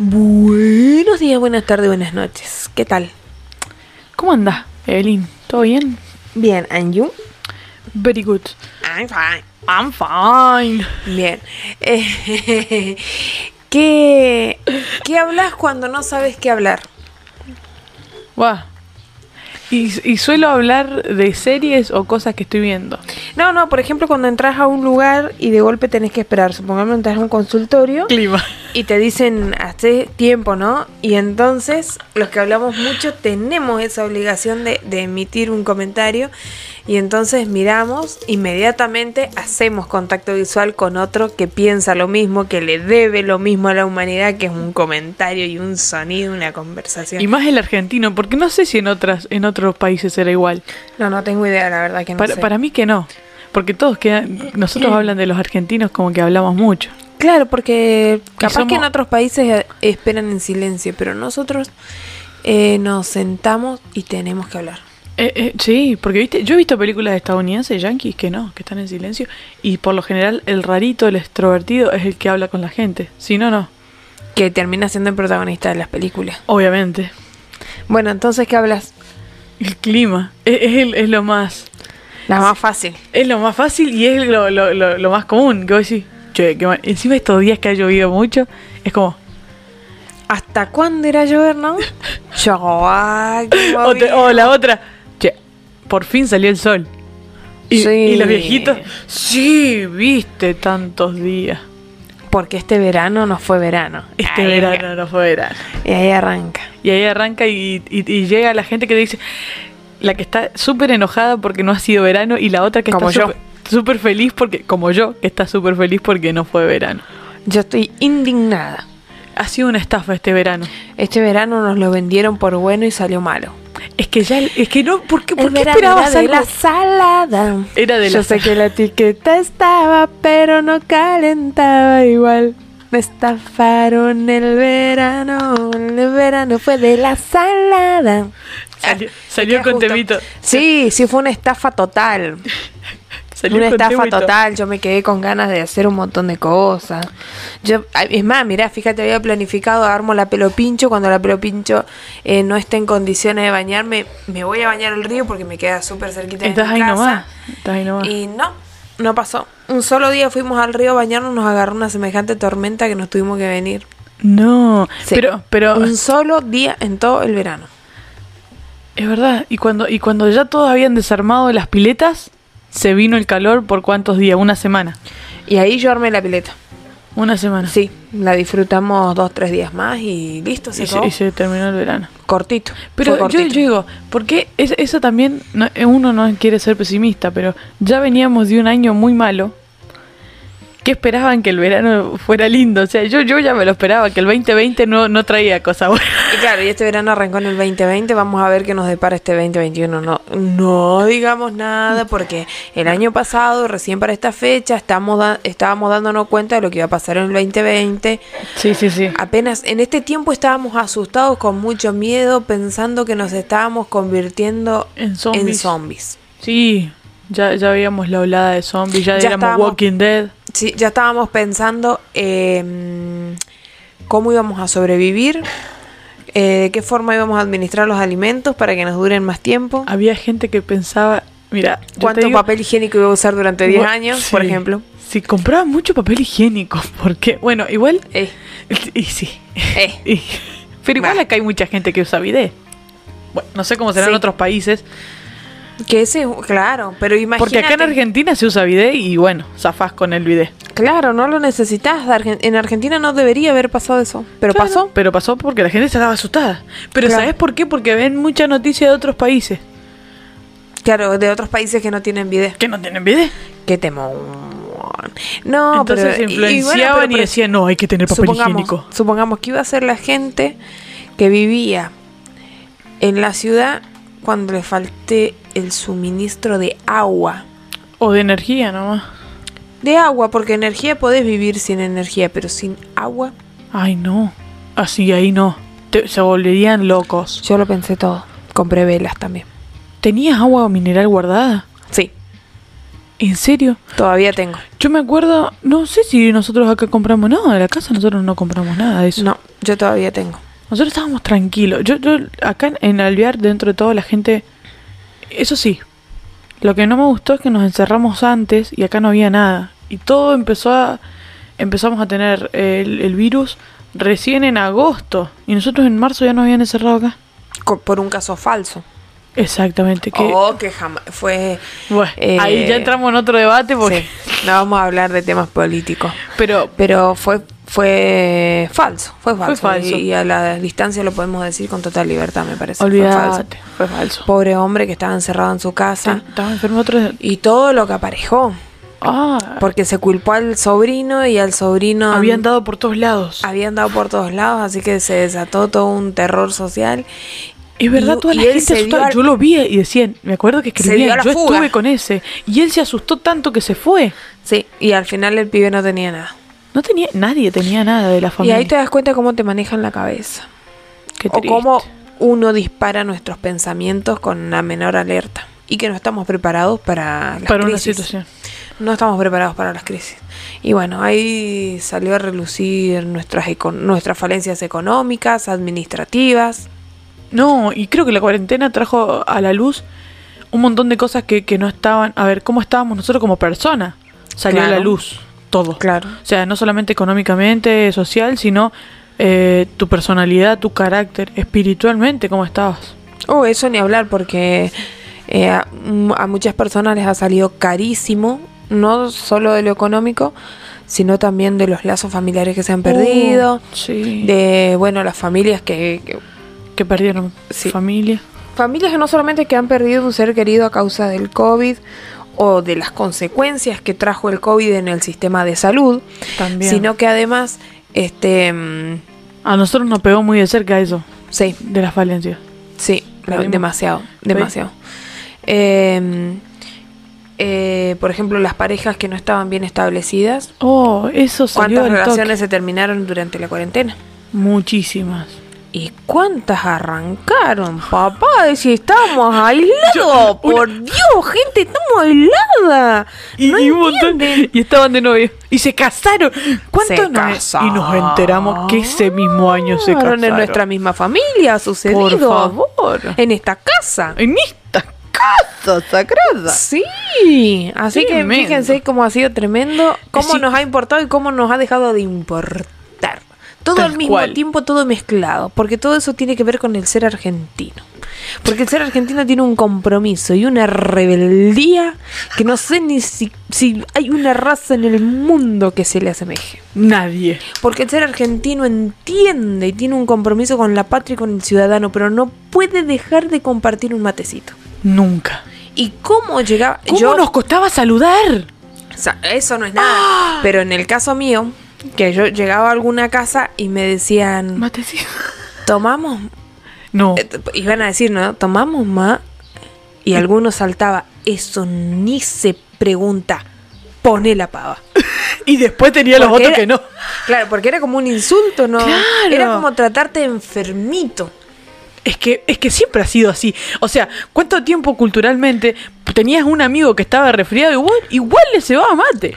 Buenos días, buenas tardes, buenas noches. ¿Qué tal? ¿Cómo andás, Evelyn? ¿Todo bien? Bien, and you? Very good. I'm fine. I'm fine. Bien. Eh, ¿Qué, ¿Qué hablas cuando no sabes qué hablar? Buah. Y, y suelo hablar de series o cosas que estoy viendo. No, no, por ejemplo, cuando entras a un lugar y de golpe tenés que esperar. Supongamos entras a un consultorio Clima. Y te dicen hace tiempo, ¿no? Y entonces los que hablamos mucho tenemos esa obligación de, de emitir un comentario y entonces miramos, inmediatamente hacemos contacto visual con otro que piensa lo mismo, que le debe lo mismo a la humanidad, que es un comentario y un sonido, una conversación. Y más el argentino, porque no sé si en otras en otros países era igual. No, no tengo idea, la verdad que no para, sé. para mí que no. Porque todos quedan, nosotros hablan de los argentinos como que hablamos mucho. Claro, porque capaz somos- que en otros países eh, esperan en silencio, pero nosotros eh, nos sentamos y tenemos que hablar. Eh, eh, sí, porque viste, yo he visto películas estadounidenses, yankees, que no, que están en silencio. Y por lo general el rarito, el extrovertido, es el que habla con la gente. Si no, no. Que termina siendo el protagonista de las películas. Obviamente. Bueno, entonces, ¿qué hablas? El clima es, es el- es lo más La más fácil. es lo más fácil y es lo, lo, lo, lo más común. Que vos decís, qué mal". Encima estos días que ha llovido mucho, es como. ¿Hasta cuándo era llover, no? Yo, ay, qué O, te- o la otra, che, por fin salió el sol. Y, Sí. y los viejitos, sí, viste tantos días. Porque este verano no fue verano. Este Ahí verano arranca. no fue verano. Y ahí arranca. Y ahí arranca y, y- y llega la gente que dice, la que está súper enojada porque no ha sido verano y la otra que Como está yo. súper- súper feliz porque, como yo, que está súper feliz porque no fue verano. Yo estoy indignada. Ha sido una estafa este verano. Este verano nos lo vendieron por bueno y salió malo. Es que ya, es que no, ¿por qué, por qué esperabas era de algo? la salada. Era de Yo la sé que la etiqueta estaba, pero no calentaba igual. Me estafaron el verano. El verano fue de la salada. Salió, Ah, salió me con temito. Sí, sí fue una estafa total. Salió una estafa total. Yo me quedé con ganas de hacer un montón de cosas. Yo, es más, mirá, fíjate, había planificado armo la pelo pincho. Cuando la pelo pincho eh, no esté en condiciones de bañarme, me voy a bañar al río porque me queda súper cerquita de Estás mi ahí casa. nomás. Estás ahí nomás. Y no, no pasó. Un solo día fuimos al río a bañarnos, nos agarró una semejante tormenta que nos tuvimos que venir. No, Sí. pero, pero Un solo día en todo el verano. es verdad. Y cuando, y cuando ya todos habían desarmado las piletas, se vino el calor por cuántos días, una semana. Y ahí yo armé la pileta. Una semana. Sí, la disfrutamos dos, tres días más y listo, se Y se, acabó. y se terminó el verano. Cortito. Pero yo, yo digo, ¿por qué es- eso también, no- uno no quiere ser pesimista, pero ya veníamos de un año muy malo? ¿Qué esperaban que el verano fuera lindo? O sea, yo, yo ya me lo esperaba, que el 2020 no, no traía cosas buenas. Y claro, y este verano arrancó en el 2020, vamos a ver qué nos depara este 2021. No, no digamos nada porque el año pasado, recién para esta fecha, estamos da- estábamos dándonos cuenta de lo que iba a pasar en el 2020. Sí, sí, sí. Apenas en este tiempo estábamos asustados con mucho miedo, pensando que nos estábamos convirtiendo En zombies. en zombies. Sí, ya, ya veíamos la olada de zombies, ya, Ya éramos Walking Dead. Sí, ya estábamos pensando eh, cómo íbamos a sobrevivir, eh, de qué forma íbamos a administrar los alimentos para que nos duren más tiempo. Había gente que pensaba, mira, ¿Cuánto digo- papel higiénico iba a usar durante 10 Bu- años, sí. por ejemplo? Si compraba mucho papel higiénico, porque, bueno, igual, Eh, y sí, eh. Y- pero igual Bah. acá hay mucha gente que usa bidet. Bueno, no sé cómo será en otros países, Que ese, claro, pero imagínate. porque acá en Argentina se usa bidet y bueno, zafás con el bidet. Claro, no lo necesitas. En Argentina no debería haber pasado eso, pero Claro, pasó. Pero pasó porque la gente se estaba asustada. Pero Claro. ¿sabes por qué? Porque ven mucha noticia de otros países Claro, de otros países que no tienen video. que no tienen bidet. Qué temor. No, Entonces pero. y- y bueno, influenciaban y, decían, no, hay que tener papel supongamos, higiénico. supongamos que iba a ser la gente que vivía en la ciudad cuando le falte el suministro de agua. O de energía nomás. De agua, porque energía podés vivir sin energía, pero sin agua, Ay, no. Así ahí no. Te- se volverían locos. yo lo pensé todo. Compré velas también. ¿Tenías agua mineral guardada? Sí. ¿En serio? Todavía tengo. Yo me acuerdo, no sé si nosotros acá compramos nada de la casa, nosotros no compramos nada de eso. No, yo todavía tengo. Nosotros estábamos tranquilos. Yo, yo acá en, Alvear, dentro de todo, la gente. Eso sí. Lo que no me gustó es que nos encerramos antes y acá no había nada. Y todo empezó a. Empezamos a tener el, el virus recién en agosto. Y nosotros en marzo ya nos habían encerrado acá. Por un caso falso. Exactamente. Que, Oh, que jamás. Fue. bueno, eh, ahí ya entramos en otro debate porque. Sí, no vamos a hablar de temas políticos. Pero Pero fue fue falso, fue falso. falso. Y, y a la distancia lo podemos decir con total libertad, me parece. Fue falso. fue falso. Pobre hombre que estaba encerrado en su casa. Estaba enfermo otro. Y todo lo que aparejó. Ah, Porque se culpó al sobrino y al sobrino habían dado por todos lados. habían dado por todos lados, así que se desató todo un terror social. Es verdad, Y- toda la gente asustada. al- Yo lo vi y decían, me acuerdo que escribían, yo fuga. estuve con ese. Y él se asustó tanto que se fue. Sí, y al final el pibe no tenía nada. No tenía, nadie tenía nada de la Y familia. ahí te das cuenta cómo te manejan la cabeza. Qué o cómo uno dispara nuestros pensamientos con la menor alerta. Y que no estamos preparados para las Para una situación. No estamos preparados para las crisis. Y bueno, ahí salió a relucir nuestras, nuestras falencias económicas, administrativas. No, y creo que la cuarentena trajo a la luz un montón de cosas que, que no estaban. A ver, ¿cómo estábamos nosotros como personas? Salió a la luz todo. Claro. O sea, no solamente económicamente, social, sino eh, tu personalidad, tu carácter, espiritualmente, cómo estabas. Oh, eso ni hablar porque eh, a, mm, a muchas personas les ha salido carísimo, no solo de lo económico, sino también de los lazos familiares que se han perdido, Oh, sí. de, bueno, las familias que, que- que perdieron Sí. familia. Familias que no solamente que han perdido un ser querido a causa del COVID o de las consecuencias que trajo el COVID en el sistema de salud, También. sino que además, este, mm, A nosotros nos pegó muy de cerca eso, sí, de las falencias. sí, Perdimos. demasiado, demasiado. Eh, eh, por ejemplo, las parejas que no estaban bien establecidas, Oh, eso salió ¿cuántas relaciones se terminaron durante la cuarentena? Muchísimas. ¿Y cuántas arrancaron, papá? Si estamos aislados, por Dios, gente, estamos aisladas. Y, no y un montón- entienden. y estaban de novio. Y se casaron. ¿Cuánto Se no- casaron. Y nos enteramos que ese mismo año se casaron. en nuestra misma familia ha sucedido. Por favor. En esta casa. En esta casa sagrada. Sí, así que fíjense cómo ha sido tremendo, cómo Sí. nos ha importado y cómo nos ha dejado de importar. Todo Tal al mismo cual. tiempo, todo mezclado, porque todo eso tiene que ver con el ser argentino. Porque el ser argentino tiene un compromiso y una rebeldía que no sé ni si, si hay una raza en el mundo que se le asemeje. Nadie. Porque el ser argentino entiende y tiene un compromiso con la patria y con el ciudadano, pero no puede dejar de compartir un matecito. Nunca. ¿Y cómo llegaba? ¿Cómo yo- nos costaba saludar? o sea, eso no es nada. Pero en el caso mío, que yo llegaba a alguna casa y me decían, Matecito. tomamos, No. eh, iban a decir, ¿no? Tomamos más. Y alguno saltaba, eso ni se pregunta, pone la pava. Y después tenía los Porque otros era- que no. Claro, porque era como un insulto, ¿no? Claro. Era como tratarte de enfermito. Es que, es que siempre ha sido así. O sea, ¿cuánto tiempo culturalmente tenías un amigo que estaba resfriado? Igual, igual le cebaba mate.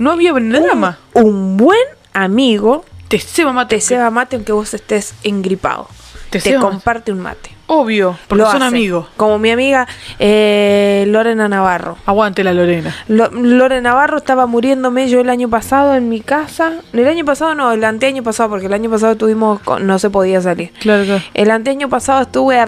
No había drama. Un buen amigo Te ceba mate. te ceba mate aunque vos estés engripado. Te Te, comparte un mate. Obvio, porque Lo son hace. amigos. Como mi amiga eh, Lorena Navarro. Aguante la Lorena. Lo- Lore Navarro estaba muriéndome yo el año pasado en mi casa. El año pasado no, el anteaño pasado, porque el año pasado tuvimos, con- no se podía salir. Claro, claro. El anteaño pasado estuve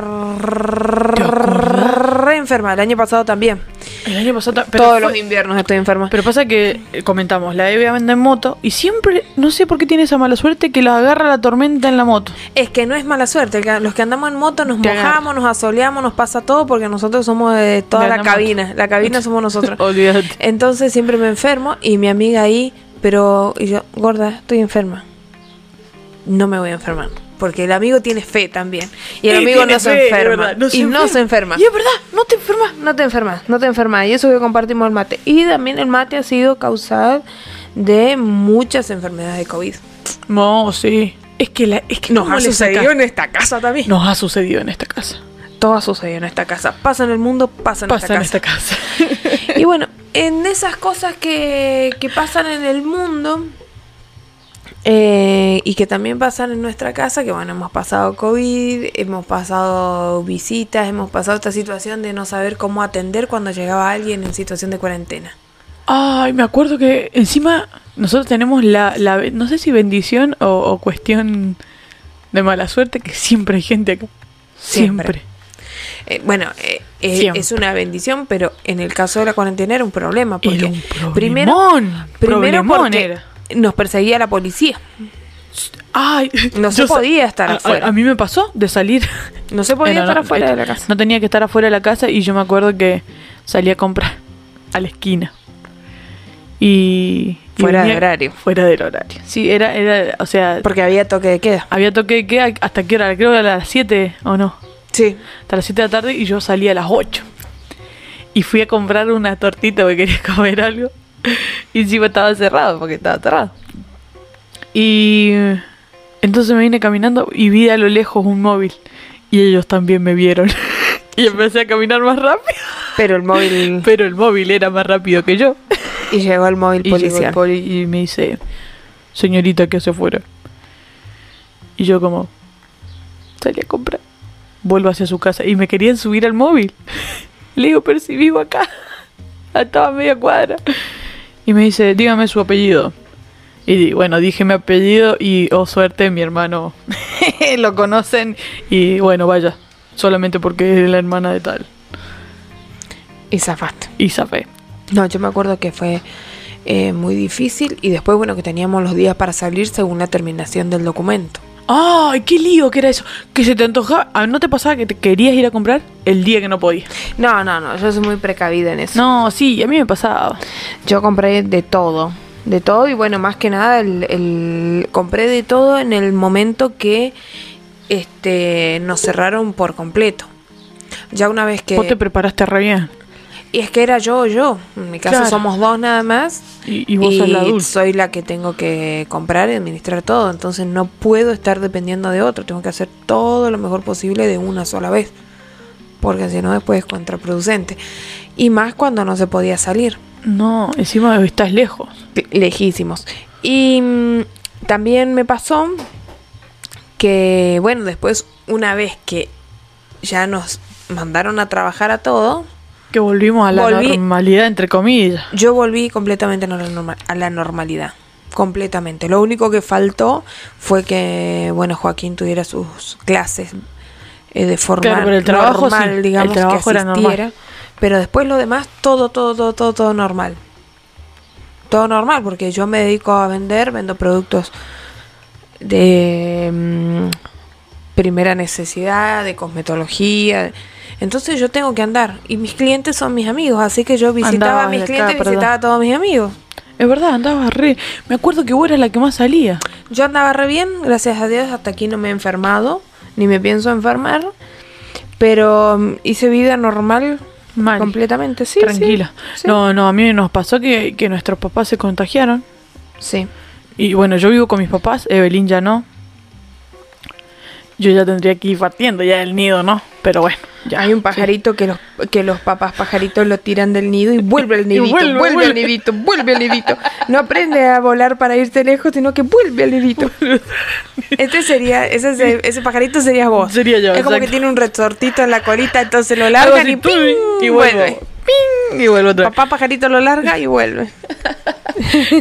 re enferma, el año pasado también. El año pasado. pero Todos fue- los inviernos estoy enferma. Pero pasa que eh, comentamos, la Eve anda en moto y siempre, no sé por qué tiene esa mala suerte que la agarra la tormenta en la moto. Es que no es mala suerte, que- los que andamos en moto nos Te mojamos, nos asoleamos, nos pasa todo porque nosotros somos de toda la moto. cabina, la cabina somos nosotros. Olvídate. Entonces siempre me enfermo y mi amiga ahí, pero y yo, gorda, estoy enferma. No me voy a enfermar. Porque el amigo tiene fe también. Y el amigo no se fe, enferma. verdad, no se y no se enferma. Y es verdad, no te enfermas. No te enfermas, no te enfermas. Y eso que compartimos el mate. Y también el mate ha sido causal de muchas enfermedades de COVID. No, sí. Es que, la, es que Nos ¿cómo ha sucedido en esta casa también. Nos ha sucedido en esta casa. Todo ha sucedido en esta casa. Pasa en el mundo, pasa en Pasa en esta esta casa. casa. Y bueno, en esas cosas que, que pasan en el mundo eh, y que también pasan en nuestra casa, que bueno, hemos pasado COVID, hemos pasado visitas, hemos pasado esta situación de no saber cómo atender cuando llegaba alguien en situación de cuarentena. Ay, me acuerdo que encima nosotros tenemos la, la no sé si bendición o, o cuestión de mala suerte, que siempre hay gente acá. Siempre. Siempre. Eh, bueno, eh, eh, es una bendición, pero en el caso de la cuarentena era un problema. Porque Era un problemón. primero, primero Problemón porque era. Nos perseguía la policía. Ay, No se podía estar a- a- afuera. A, mí me pasó de salir. No se podía no, estar no, afuera de la casa. No tenía que estar afuera de la casa y yo me acuerdo que salí a comprar a la esquina. Y. Fuera de venía- horario. Fuera del horario. Sí, era, era, o sea, Porque había toque de queda. había toque de queda hasta qué hora, creo que a las 7 o no. Sí. Hasta las 7 de la tarde y yo salí a las 8. Y fui a comprar una tortita porque quería comer algo. Y encima estaba cerrado porque estaba cerrado. Y entonces me vine caminando y vi a lo lejos un móvil. Y ellos también me vieron. y empecé a caminar más rápido. Pero el móvil. Pero el móvil era más rápido que yo. y llegó el móvil Y, llegó el policial. poli y me dice, señorita, ¿qué hace afuera? Y yo como, salí a comprar. Vuelvo hacia su casa y me querían subir al móvil. Le digo, pero si vivo acá. Estaba a media cuadra. Y me dice, dígame su apellido. Y bueno, dije mi apellido y, oh suerte, mi hermano lo conocen. Y bueno, vaya, solamente porque es la hermana de tal. Y zafaste. Y zafé. No, yo me acuerdo que fue eh, muy difícil. Y después, bueno, que teníamos los días para salir según la terminación del documento. ¡Ay, qué lío que era eso! Que se te antojaba. Ah, ¿No te pasaba que te querías ir a comprar el día que no podías? No, no, no. Yo soy muy precavida en eso. No, sí, a mí me pasaba. Yo compré de todo, de todo y bueno, más que nada el, el- compré de todo en el momento que este nos cerraron por completo. Ya una vez que Vos te preparaste re bien. Y es que era yo o yo, en mi caso Claro. somos dos nada más Y, y vos sos la adulta. soy la que tengo que comprar y administrar todo, entonces no puedo estar dependiendo de otro, tengo que hacer todo lo mejor posible de una sola vez. Porque si no después es contraproducente. Y más cuando no se podía salir. No, encima estás lejos. lejísimos. Y mm, también me pasó que, bueno, después, una vez que ya nos mandaron a trabajar a todo, Que volvimos a la Volví- normalidad, entre comillas. yo volví completamente a la, normalidad. Completamente. Lo único que faltó fue que, bueno, Joaquín tuviera sus clases eh, de forma Claro, pero el trabajo normal, sí, el digamos, trabajo que era normal. asistiera. Pero después lo demás, todo, todo, todo, todo, todo normal. Todo normal, porque yo me dedico a vender, vendo productos de mm, primera necesidad, de cosmetología. Entonces yo tengo que andar. Y mis clientes son mis amigos, así que yo visitaba Andabas a mis de acá clientes, para visitaba a todos mis amigos. Es verdad, andabas re. Me acuerdo que vos eras la que más salía. Yo andaba re bien, gracias a Dios, hasta aquí no me he enfermado, ni me pienso enfermar. Pero mm, hice vida normal Mal. completamente, sí. Tranquila. sí, sí. No, no, a mí nos pasó que, que nuestros papás se contagiaron. Sí. Y bueno, yo vivo con mis papás, Evelyn ya no. Yo ya tendría que ir partiendo ya del nido, ¿no? Pero bueno, ya. Hay un pajarito que los que los papás pajaritos lo tiran del nido y vuelve al nidito, vuelve, vuelve, al vuelve. nidito, vuelve al nidito. No aprende a volar para irse lejos, sino que vuelve al nidito. Este sería, ese, se- ese pajarito serías vos. Sería yo, Es como que tiene un resortito en la colita, entonces lo largan y ¡pum! ¡ping! y vuelve. ¡Ping! Y vuelvo otra vez. Papá pajarito lo larga y vuelve.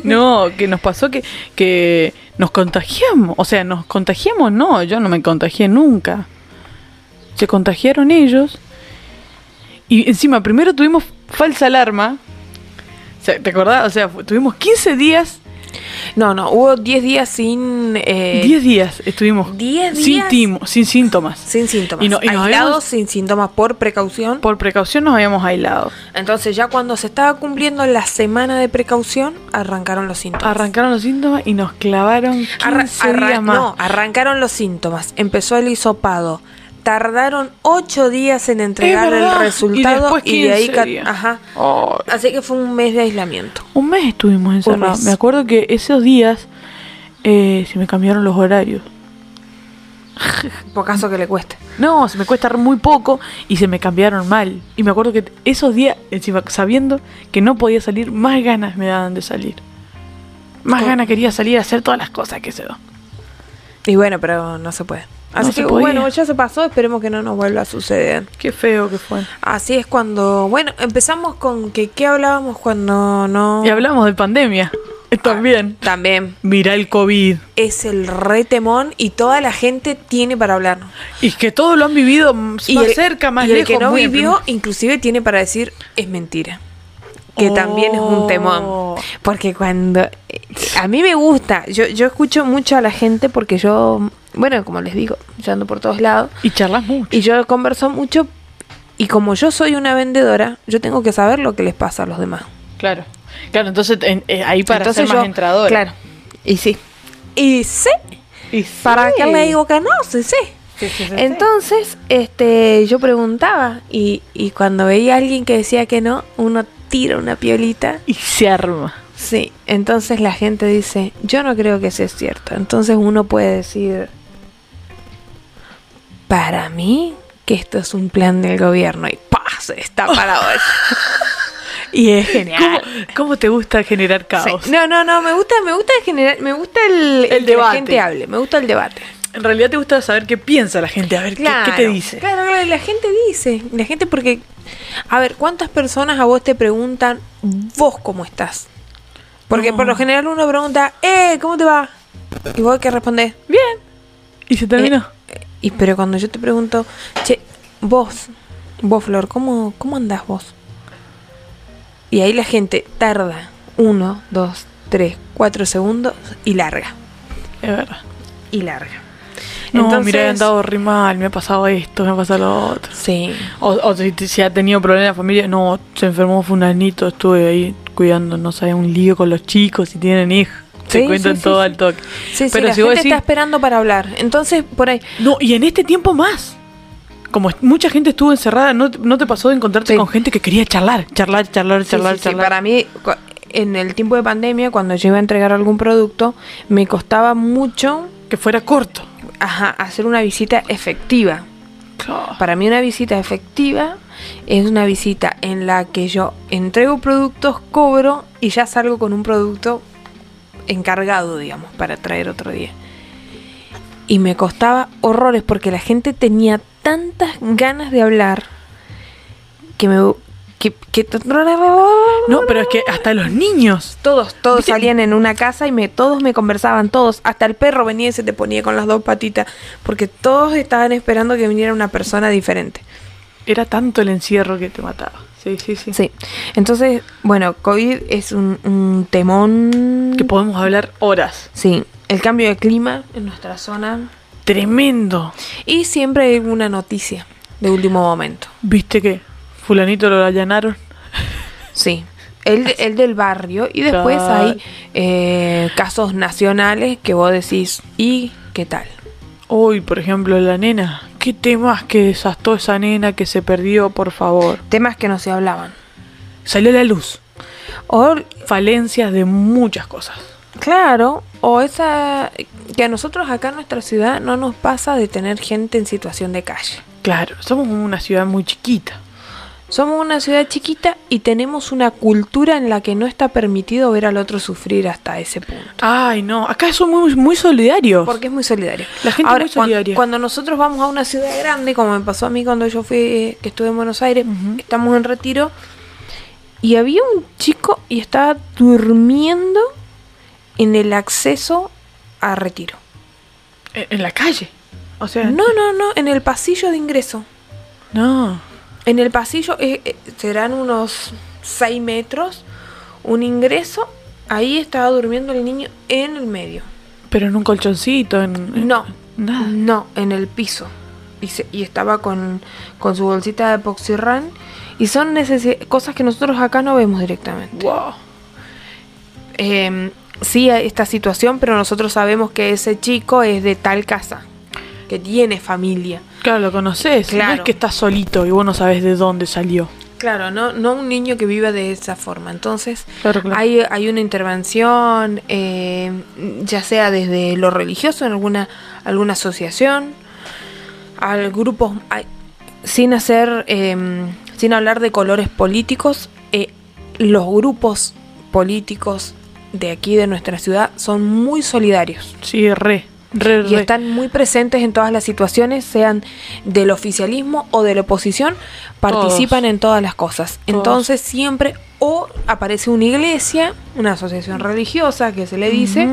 No, que nos pasó que, que nos contagiamos. O sea, nos contagiamos, no, yo no me contagié nunca. Se contagiaron ellos. Y encima, primero tuvimos falsa alarma. ¿Te acordás? O sea, tuvimos 15 días, No, no, hubo 10 días sin... eh, 10 días estuvimos 10 sin, días. timo- sin síntomas. sin síntomas. Y no- y aislados habíamos- sin síntomas por precaución. Por precaución nos habíamos aislado. Entonces ya cuando se estaba cumpliendo la semana de precaución, arrancaron los síntomas. Arrancaron los síntomas y nos clavaron 15 Arra- días más. No, arrancaron los síntomas. Empezó el hisopado. Tardaron 8 días en entregar el resultado Y después y, de ahí 15 ca- días. ajá. Ay. Así que fue un mes de aislamiento. Un mes estuvimos encerrados. Me acuerdo que esos días eh, se me cambiaron los horarios. Por caso que le cueste. No, se me cuesta muy poco y se me cambiaron mal. Y me acuerdo que esos días, encima sabiendo que no podía salir, más ganas me daban de salir. Más Oh. ganas quería salir a hacer todas las cosas que se dan. Y bueno, pero no se puede. Así No que bueno, ya se pasó, esperemos que no nos vuelva a suceder. Qué feo que fue. Así es cuando, bueno, empezamos con que qué hablábamos cuando no Y hablamos de pandemia. También. también Mira el COVID. es el retemón y toda la gente tiene para hablar. Y que todos lo han vivido más Y el- cerca, más y el lejos. que no vivió, inclusive tiene para decir es mentira. Que Oh. también es un temón. Porque cuando. eh, A mí me gusta. Yo, yo escucho mucho a la gente porque yo. Bueno, como les digo, yo ando por todos lados. Y charlas mucho. Y yo converso mucho. Y como yo soy una vendedora, yo tengo que saber lo que les pasa a los demás. Claro. Claro, entonces en- eh, ahí para Entonces ser más entradora. Claro. Y sí. Y sí. Y ¿Para sí. qué le digo que no? Sí, sí. Sí, sí, sí, sí. Entonces, este, yo preguntaba y, y cuando veía a alguien que decía que no, uno tira una piolita. Y se arma. Sí, entonces la gente dice, yo no creo que sea cierto. Entonces uno puede decir, para mí, que esto es un plan del gobierno y ¡pah! se está parado eso. y es ¿Cómo, genial. cómo te gusta generar caos? Sí. No, no, no, me gusta, me gusta generar, me gusta el, El que la debate. gente hable, me gusta el debate. En realidad te gusta saber qué piensa la gente, a ver qué- qué, te dice. Claro, claro, la gente dice. La gente porque... A ver, ¿cuántas personas a vos te preguntan vos cómo estás? Porque No. por lo general uno pregunta, eh, ¿cómo te va? Y vos qué respondés, Bien. Y se terminó. Eh, y pero cuando yo te pregunto, che, vos, vos Flor, ¿cómo, cómo andás vos? Y ahí la gente tarda uno, dos, tres, cuatro segundos y larga. es verdad. Y larga. No, Entonces- mira, he andado re mal, me ha pasado esto, me ha pasado lo otro. Sí. O, o si, si ha tenido problemas la familia, no, se enfermó fulanito, estuve ahí cuidando, no sé, un lío con los chicos, si tienen hijos. Se Sí, cuentan sí, todo sí. al toque. Sí, Pero la si gente vos decís, está esperando para hablar. Entonces, por ahí, no, y en este tiempo más. Como mucha gente estuvo encerrada, ¿no, no te pasó de encontrarte con gente que quería charlar, charlar, charlar, charlar, charlar? Para mí, en el tiempo de pandemia, cuando yo iba a entregar algún producto, me costaba mucho Que fuera corto. ajá, hacer una visita efectiva. Claro. Para mí una visita efectiva es una visita en la que yo entrego productos, cobro y ya salgo con un producto encargado, digamos, para traer otro día. Y me costaba horrores porque la gente tenía tantas ganas de hablar que me... Que, que- No, pero es que hasta los niños. todos, todos ¿Viste? salían en una casa y me, todos me conversaban, todos. Hasta el perro venía y se te ponía con las dos patitas. Porque todos estaban esperando que viniera una persona diferente. Era tanto el encierro que te mataba. Sí, sí, sí. Sí. Entonces, bueno, COVID es un, un temón. Que podemos hablar horas. Sí. El cambio de clima en nuestra zona. Tremendo. Y siempre hay una noticia de último momento. ¿Viste que fulanito lo allanaron? Sí. El, el del barrio. Y después hay eh, casos nacionales que vos decís, ¿y qué tal? Hoy, por ejemplo, la nena. ¿Qué temas que desastó esa nena que se perdió, por favor? Temas que no se hablaban. Salió a la luz. O Falencias de muchas cosas. Claro, o esa que a nosotros acá en nuestra ciudad no nos pasa de tener gente en situación de calle. Claro, somos una ciudad muy chiquita. Somos una ciudad chiquita y tenemos una cultura en la que no está permitido ver al otro sufrir hasta ese punto. Ay, no, acá somos muy, muy solidarios. Porque es muy solidario. La gente Ahora, es muy solidaria. Cuando, nosotros vamos a una ciudad grande, como me pasó a mí cuando yo fui, eh, que estuve en Buenos Aires, estamos en retiro, y había un chico y estaba durmiendo en el acceso a retiro. En, en la calle. O sea, No, no, no, en el pasillo de ingreso. no. En el pasillo eh, eh, serán unos 6 metros, un ingreso, ahí estaba durmiendo el niño en el medio. Pero en un colchoncito, en... en- No, Nada. no, en el piso. Y, se- y estaba con, con su bolsita de epoxirran. Y son cosas que nosotros acá no vemos directamente. Wow. Eh, sí, hay esta situación, pero nosotros sabemos que ese chico es de tal casa, que tiene familia. Claro, lo conoces. No es que estás solito y vos no sabes de dónde salió. Claro, no, no un niño que viva de esa forma. Entonces, Claro, claro. hay, hay una intervención, eh, ya sea desde lo religioso en alguna, alguna asociación, al grupo, a- sin hacer, eh, sin hablar de colores políticos, eh, los grupos políticos de aquí de nuestra ciudad son muy solidarios. Sí, re, re, y están muy presentes en todas las situaciones, sean del oficialismo o de la oposición, participan en todas las cosas. Todos. Entonces siempre o aparece una iglesia, una asociación religiosa que se le dice,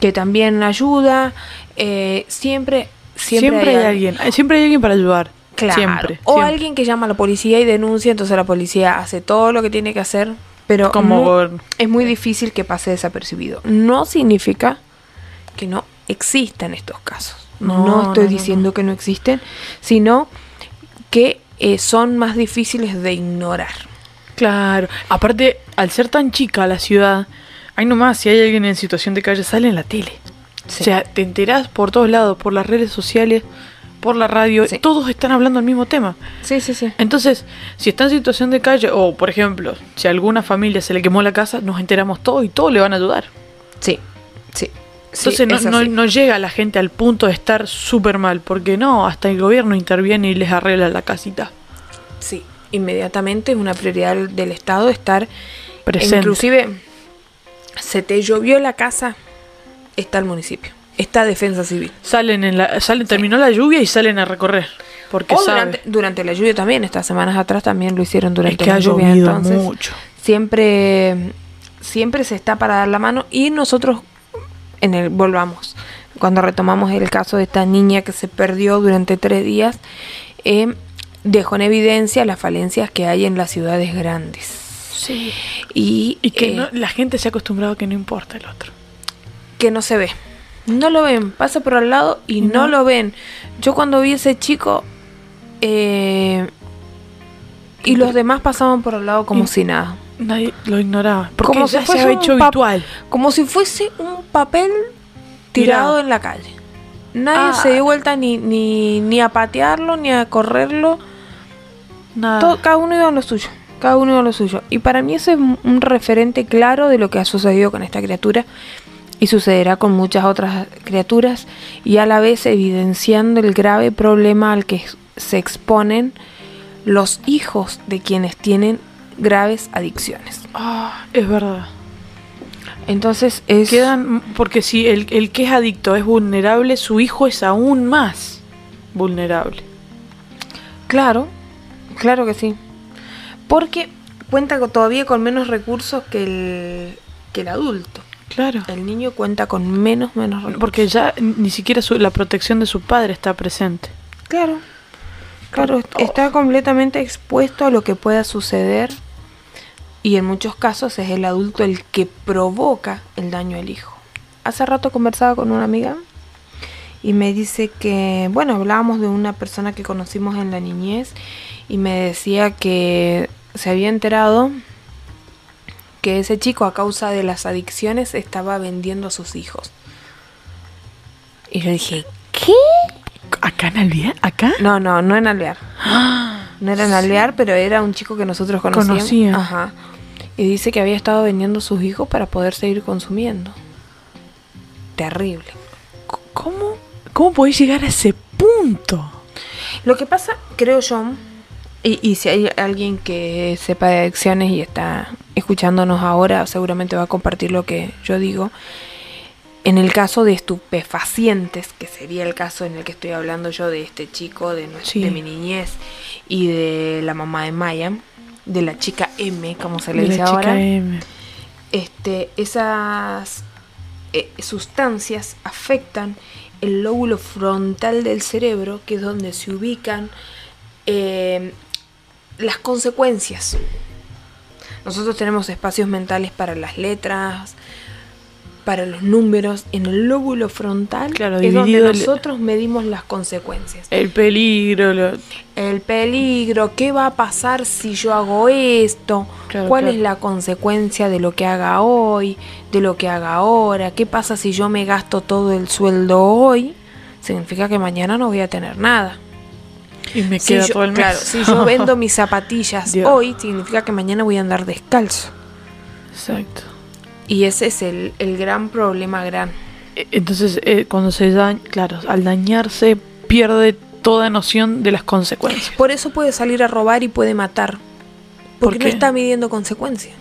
que también ayuda, eh, siempre, siempre, Siempre, hay alguien, eh, siempre hay alguien para ayudar. Claro. Siempre. o siempre. alguien que llama a la policía y denuncia, entonces la policía hace todo lo que tiene que hacer, pero Como es muy difícil que pase desapercibido. No significa que no existan estos casos. No, No, estoy no, no, diciendo que no existen, sino que eh, son más difíciles de ignorar. Claro. Aparte, al ser tan chica la ciudad, hay nomás, si hay alguien en situación de calle, sale en la tele. Sí. O sea, te enterás por todos lados, por las redes sociales, por la radio, Sí. todos están hablando el mismo tema. Sí, sí, sí. Entonces, si está en situación de calle, o por ejemplo, si a alguna familia se le quemó la casa, nos enteramos todos y todos le van a ayudar. Sí, sí. Entonces no, es no, no llega la gente al punto de estar súper mal, porque no, hasta el gobierno interviene y les arregla la casita. Sí, inmediatamente es una prioridad del- Estado estar Presente. Inclusive, se te llovió la casa, está el municipio, está Defensa Civil. Salen en la, salen, terminó la lluvia y salen a recorrer. Porque O durante, durante la lluvia también, estas semanas atrás también lo hicieron es durante que la ha lluvia. Entonces, mucho. siempre, siempre se está para dar la mano y nosotros, en el, volvamos, cuando retomamos el caso de esta niña que se perdió durante tres días, eh, dejó en evidencia las falencias que hay en las ciudades grandes. Sí. Y, Y que eh, no- la gente se ha acostumbrado a que no importa el otro. que no se ve. No lo ven, pasa por al lado y no, No. lo ven. Yo cuando vi ese chico eh, y los demás pasaban por al lado como Y- si nada. Nadie lo ignoraba. Porque Como si ya se fuese hecho habitual. Como si fuese un papel tirado en la calle. Nadie Ah. se dio vuelta ni, ni, ni a patearlo, ni a correrlo. Nada. Todo- cada uno iba a lo suyo. Cada uno iba a lo suyo. Y para mí ese es un un referente claro de lo que ha sucedido con esta criatura y sucederá con muchas otras criaturas y a la vez evidenciando el grave problema al que se exponen los hijos de quienes tienen graves adicciones. Ah, es verdad. Entonces es Quedan, porque si el, el que es adicto es vulnerable, su hijo es aún más vulnerable. claro, claro que sí. Porque cuenta con- todavía con menos recursos que el, que el adulto. Claro. El niño cuenta con menos, menos recursos. Porque ya ni siquiera su- la protección de su padre está presente. Claro, claro, está completamente expuesto a lo que pueda suceder y en muchos casos es el adulto el que provoca el daño al hijo. Hace rato conversaba con una amiga y me dice que, bueno, hablábamos de una persona que conocimos en la niñez y me decía que se había enterado que ese chico a causa de las adicciones estaba vendiendo a sus hijos. Y yo dije, ¿qué? ¿Acá en Alvear? ¿Acá? No, no, no en Alvear. No era en Alvear, pero era un chico que nosotros conocíamos. Conocía. Ajá. Y dice que había estado vendiendo sus hijos para poder seguir consumiendo. Terrible. ¿Cómo? ¿Cómo podéis llegar a ese punto? Lo que pasa, creo yo, y, y si hay alguien que sepa de adicciones y está escuchándonos ahora, seguramente va a compartir lo que yo digo. En el caso de estupefacientes, que sería el caso en el que estoy hablando yo de este chico, de, nues- Sí. de mi niñez y de la mamá de Maya, de la chica M, como se le De dice la chica ahora, M. este, esas eh, sustancias afectan el lóbulo frontal del cerebro, que es donde se ubican eh, las consecuencias. Nosotros tenemos espacios mentales para las letras, para los números. En el lóbulo frontal Claro, es donde el- nosotros medimos las consecuencias El peligro, lo- el peligro, qué va a pasar si yo hago esto, Claro, cuál claro. es la consecuencia de lo que haga hoy, de lo que haga ahora, qué pasa si yo me gasto todo el sueldo hoy, significa que mañana no voy a tener nada. y me Si queda yo- todo el mes. Claro, si yo vendo mis zapatillas Dios. hoy, significa que mañana voy a andar descalzo. Exacto. Y ese es el, el gran problema gran. E- Entonces, eh, cuando se daña, claro, al dañarse pierde toda noción de las consecuencias. Por eso puede salir a robar y puede matar. Porque ¿Por no está midiendo consecuencias.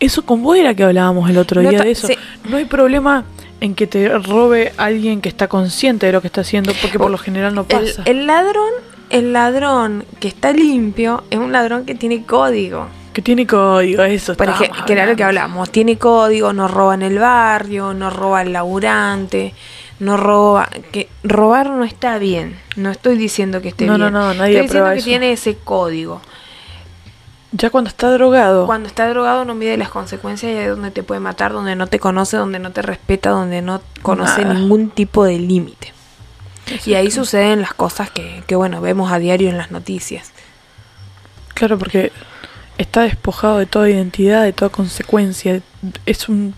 Eso con vos era que hablábamos el otro No día de eso. sí. No hay problema en que te robe alguien que está consciente de lo que está haciendo, porque por lo general no El, pasa. el ladrón, el ladrón que está limpio es un ladrón que tiene código. Que tiene código, eso. Por ejemplo, que era lo que hablamos. Tiene código, no roba en el barrio, no roba el laburante, no roba. que Robar no está bien. No estoy diciendo que esté No, bien. no, no, nadie Estoy diciendo que eso. tiene ese código. Ya cuando está drogado, Cuando está drogado no mide las consecuencias y es donde te puede matar, donde no te conoce, donde no te respeta, donde no conoce Nada. ningún tipo de límite. Y ahí suceden las cosas que, que, bueno, vemos a diario en las noticias. claro, porque está despojado de toda identidad, de toda consecuencia. Es un,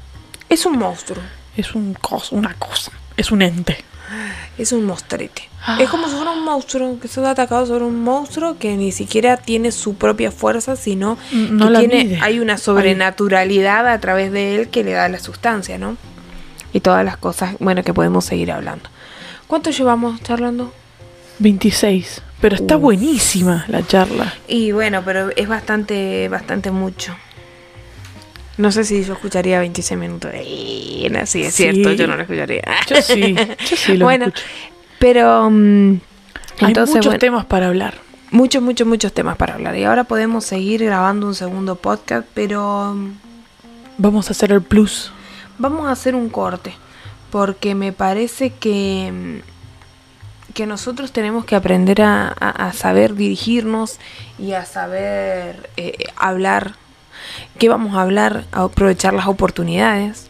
Es un monstruo. es un cos, una cosa, es un ente. Es un mostrete. Ah. Es como si fuera un monstruo, que se ha atacado sobre un monstruo que ni siquiera tiene su propia fuerza, sino No que la tiene, mide. hay una sobrenaturalidad a través de él que le da la sustancia, ¿no? Y todas las cosas, bueno, que podemos seguir hablando. ¿Cuánto llevamos charlando? 26. Pero está Uf. buenísima la charla. Y bueno, pero es bastante, bastante mucho. No sé si yo escucharía 26 minutos. Eh, no, sí, es Sí. cierto, yo no lo escucharía. Yo sí, yo sí lo bueno, escucho. pero mm, Hay entonces muchos bueno, temas para hablar. muchos, muchos, muchos temas para hablar. Y ahora podemos seguir grabando un segundo podcast, pero mm, Vamos a hacer el plus. vamos a hacer un corte. Porque me parece que, mm, que nosotros tenemos que aprender a, a- a saber dirigirnos y a saber eh, hablar. ¿Qué vamos a hablar? A aprovechar las oportunidades.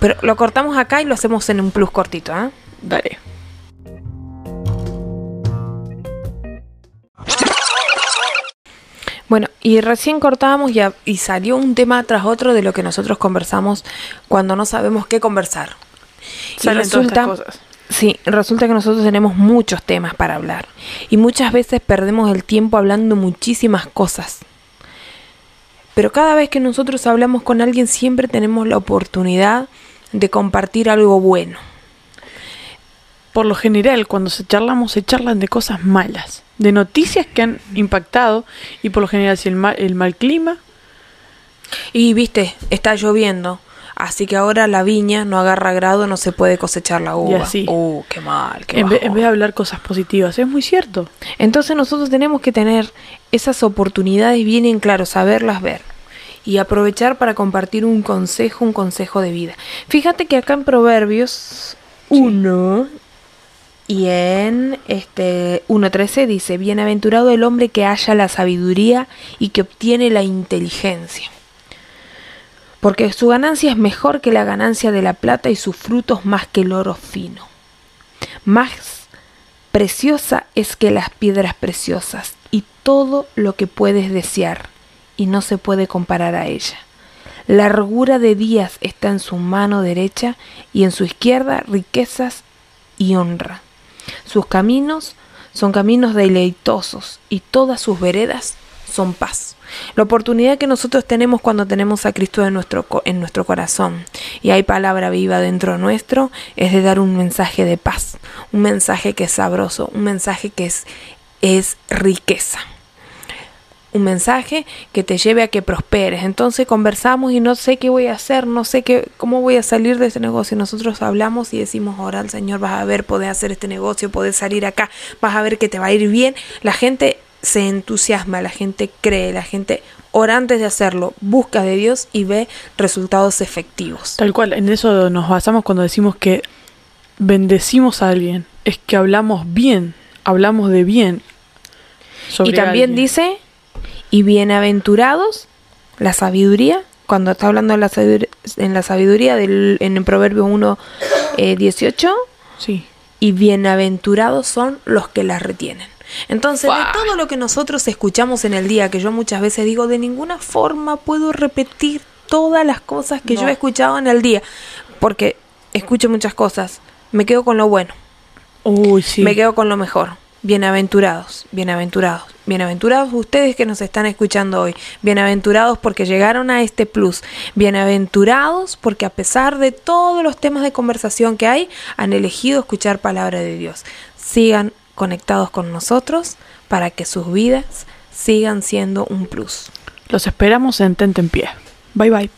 Pero lo cortamos acá y lo hacemos en un plus cortito, ¿ah? Dale. Bueno, y recién cortábamos y, y salió un tema tras otro de lo que nosotros conversamos cuando no sabemos qué conversar. Y Salen todas resulta, estas cosas. Sí, resulta que nosotros tenemos muchos temas para hablar y muchas veces perdemos el tiempo hablando muchísimas cosas. Pero cada vez que nosotros hablamos con alguien siempre tenemos la oportunidad de compartir algo bueno. Por lo general, cuando se charlamos, se charlan de cosas malas, de noticias que han impactado, y por lo general, si el mal, el mal clima, Y viste, está lloviendo, así que ahora la viña no agarra grado, no se puede cosechar la uva. así. Uh, qué mal, qué en, vez de hablar cosas positivas, es muy cierto. Entonces nosotros tenemos que tener esas oportunidades bien en claro, saberlas ver y aprovechar para compartir un consejo, un consejo de vida. Fíjate que acá en Proverbios 1 y en este 1.13 dice, bienaventurado el hombre que halla la sabiduría y que obtiene la inteligencia. Porque su ganancia es mejor que la ganancia de la plata y sus frutos más que el oro fino. Más Preciosa es que las piedras preciosas y todo lo que puedes desear, y no se puede comparar a ella. Largura de días está en su mano derecha y en su izquierda riquezas y honra. Sus caminos son caminos deleitosos y todas sus veredas son paz. La oportunidad que nosotros tenemos cuando tenemos a Cristo en nuestro, en nuestro corazón y hay palabra viva dentro nuestro es de dar un mensaje de paz, un mensaje que es sabroso, un mensaje que es, es riqueza un mensaje que te lleve a que prosperes. Entonces conversamos y no sé qué voy a hacer, no sé qué, cómo voy a salir de este negocio. Nosotros hablamos y decimos, ahora al Señor, vas a ver, podés hacer este negocio, podés salir acá, vas a ver que te va a ir bien. La gente se entusiasma, la gente cree, la gente ora antes de hacerlo, busca de Dios y ve resultados efectivos. Tal cual, en eso nos basamos cuando decimos que bendecimos a alguien. Es que hablamos bien, hablamos de bien. sobre Y también alguien. dice, y bienaventurados la sabiduría, cuando está hablando de la sabiduría, en la sabiduría del, en el Proverbio 1, eh, 18, Sí. y bienaventurados son los que las retienen. Entonces, de todo lo que nosotros escuchamos en el día, que yo muchas veces digo, de ninguna forma puedo repetir todas las cosas que yo he escuchado en el día, porque escucho muchas cosas, me quedo con lo bueno. Uy, sí. Me quedo con lo mejor. Bienaventurados, bienaventurados, bienaventurados ustedes que nos están escuchando hoy. Bienaventurados porque llegaron a este plus. Bienaventurados porque a pesar de todos los temas de conversación que hay, han elegido escuchar palabra de Dios. Sigan conectados con nosotros para que sus vidas sigan siendo un plus. Los esperamos en Tente en Pie. Bye bye.